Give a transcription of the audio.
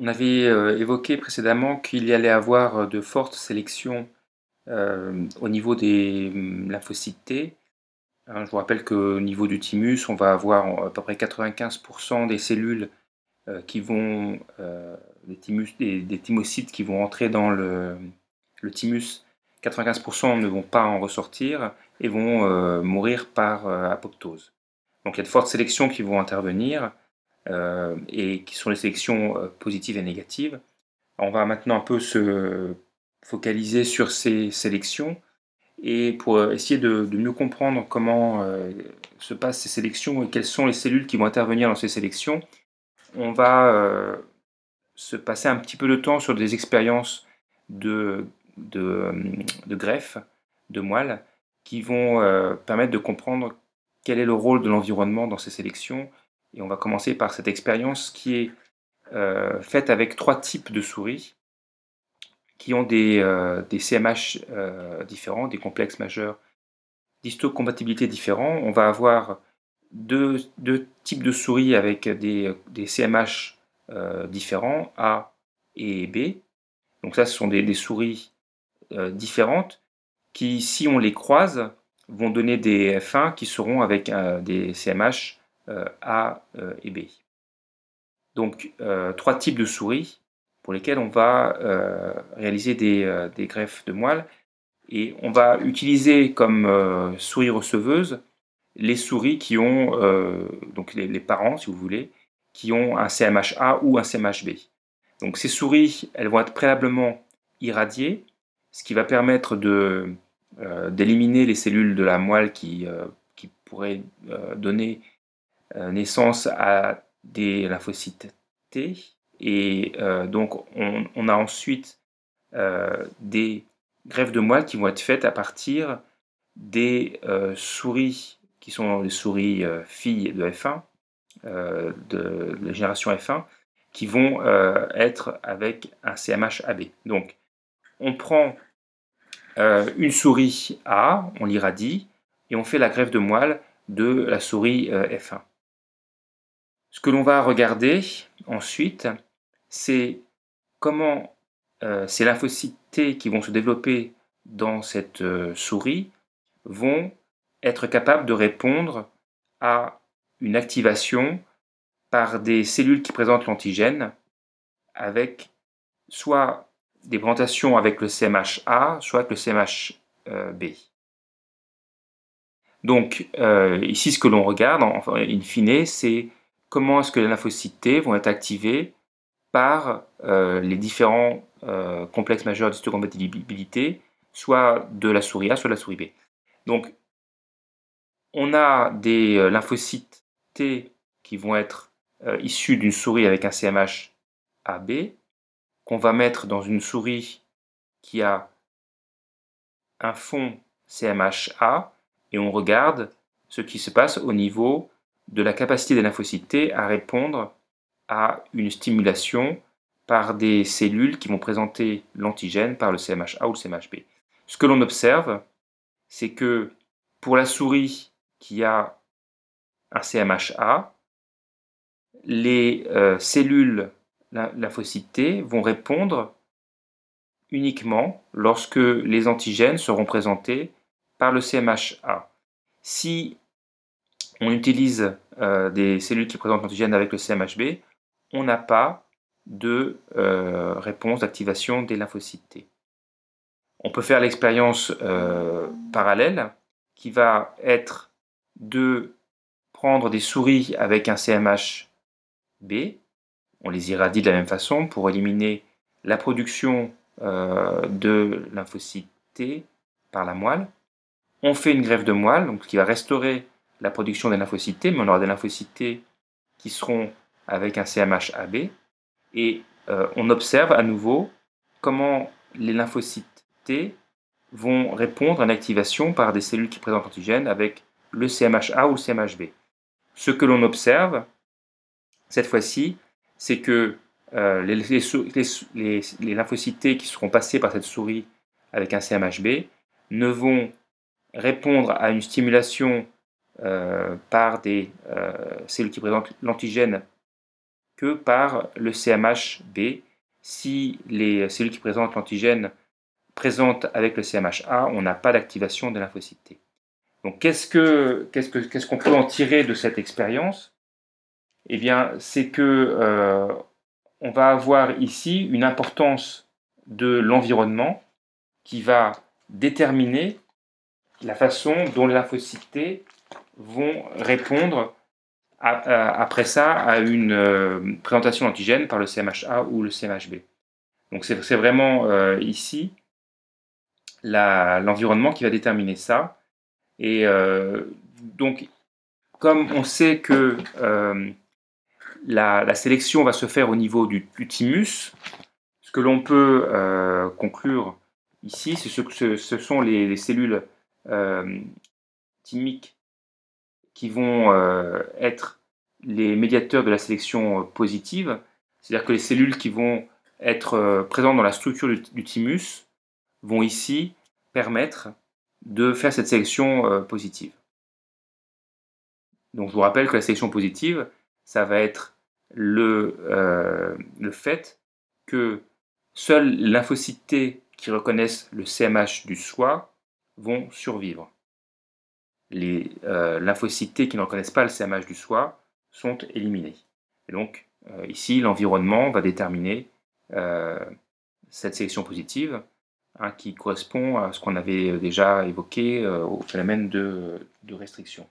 On avait euh, évoqué précédemment qu'il y allait avoir de fortes sélections euh, au niveau des hum, lymphocytes T. Hein, je vous rappelle qu'au niveau du thymus, on va avoir à peu près 95% des cellules euh, qui vont, des, thymocytes qui vont entrer dans le thymus, 95% ne vont pas en ressortir et vont mourir par apoptose. Donc il y a de fortes sélections qui vont intervenir. Euh, et qui sont les sélections euh, positives et négatives. On va maintenant un peu se focaliser sur ces sélections et pour euh, essayer de, mieux comprendre comment se passent ces sélections et quelles sont les cellules qui vont intervenir dans ces sélections, on va se passer un petit peu de temps sur des expériences de, de, de greffe, de moelle, qui vont permettre de comprendre quel est le rôle de l'environnement dans ces sélections et on va commencer par cette expérience qui est euh, faite avec trois types de souris qui ont des, euh, CMH euh, différents, des complexes majeurs d'histocompatibilité différents. On va avoir deux, types de souris avec des, CMH différents, A et B. Donc ça, ce sont des, des souris différentes qui, si on les croise, vont donner des F1 qui seront avec des CMH euh, A euh, et B. Donc euh, trois types de souris pour lesquels on va réaliser des, greffes de moelle et on va utiliser comme souris receveuses les souris qui ont, donc les, parents si vous voulez, qui ont un CMHA ou un CMHB. Donc ces souris, elles vont être préalablement irradiées, ce qui va permettre d'éliminer les cellules de la moelle qui, qui pourraient donner euh, naissance à des lymphocytes T. Et euh, donc, on, a ensuite euh, des greffes de moelle qui vont être faites à partir des souris qui sont les souris filles de F1, de, la génération F1, qui vont être avec un CMH-AB. Donc, on prend une souris A, on l'irradie, et on fait la greffe de moelle de la souris F1. Ce que l'on va regarder ensuite, c'est comment euh, ces lymphocytes T qui vont se développer dans cette euh, souris vont être capables de répondre à une activation par des cellules qui présentent l'antigène avec soit des présentations avec le CMH-A, soit avec le CMH-B. Donc ici ce que l'on regarde, enfin, in fine, c'est comment est-ce que les lymphocytes T vont être activés par euh, les différents euh, complexes majeurs d'histocompatibilité, soit de la souris A, soit de la souris B. Donc, on a des euh, lymphocytes T qui vont être issus d'une souris avec un CMH AB, qu'on va mettre dans une souris qui a un fond CMH-A, et on regarde ce qui se passe au niveau de la capacité des lymphocytes à répondre à une stimulation par des cellules qui vont présenter l'antigène par le CMHA ou le CMHB. Ce que l'on observe, c'est que pour la souris qui a un CMHA, les euh, cellules lymphocytes vont répondre uniquement lorsque les antigènes seront présentés par le CMHA. Si on utilise euh, des cellules qui présentent l'antigène avec le CMHB, on n'a pas de euh, réponse d'activation des lymphocytes T. On peut faire l'expérience euh, parallèle qui va être de prendre des souris avec un CMHB, on les irradie de la même façon pour éliminer la production de lymphocytes T par la moelle. On fait une greffe de moelle, donc qui va restaurer la production des lymphocytes mais on aura des lymphocytes qui seront avec un CMH-AB. Et euh, on observe à nouveau comment les lymphocytes T vont répondre à une activation par des cellules qui présentent l'antigène avec le CMH-A ou le CMH-B. Ce que l'on observe, cette fois-ci, c'est que euh, les, lymphocytes qui seront passés par cette souris avec un CMH-B ne vont répondre à une stimulation par des euh, cellules qui présentent l'antigène que par le CMHB. Si les cellules qui présentent l'antigène présentent avec le CMHA, on n'a pas d'activation de lymphocyte T. Donc qu'est-ce qu'on peut en tirer de cette expérience? Eh bien, c'est que euh, on va avoir ici une importance de l'environnement qui va déterminer la façon dont les T vont répondre après ça à une euh, présentation d'antigène par le CMHA ou le CMHB. Donc c'est vraiment euh, ici l'environnement qui va déterminer ça. Et euh, donc, comme on sait que la, sélection va se faire au niveau du, thymus, ce que l'on peut conclure ici, c'est ce, ce, sont les, les cellules thymiques qui vont euh, être les médiateurs de la sélection euh, positive, c'est-à-dire que les cellules qui vont être euh, présentes dans la structure du, thymus vont ici permettre de faire cette sélection positive. Donc je vous rappelle que la sélection positive, ça va être le, le fait que seuls lymphocytes T qui reconnaissent le CMH du soi vont survivre les euh, lymphocytes T qui ne reconnaissent pas le CMH du soi sont éliminés. Donc, euh, ici, l'environnement va déterminer euh, cette sélection positive hein, qui correspond à ce qu'on avait déjà évoqué au phénomène de restriction.